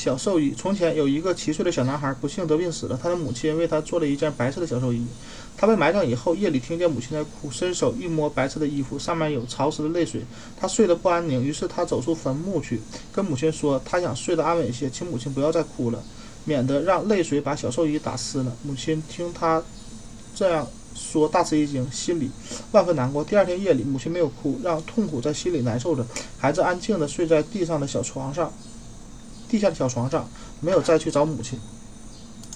小寿衣。从前有一个七岁的小男孩，不幸得病死了。他的母亲为他做了一件白色的小寿衣。他被埋葬以后，夜里听见母亲在哭，伸手一摸白色的衣服，上面有潮湿的泪水。他睡得不安宁，于是他走出坟墓去，跟母亲说，他想睡得安稳些，请母亲不要再哭了，免得让泪水把小寿衣打湿了。母亲听他这样说，大吃一惊，心里万分难过。第二天夜里，母亲没有哭，让痛苦在心里难受着。孩子安静地睡在地上的小床上。地下的小床上，没有再去找母亲。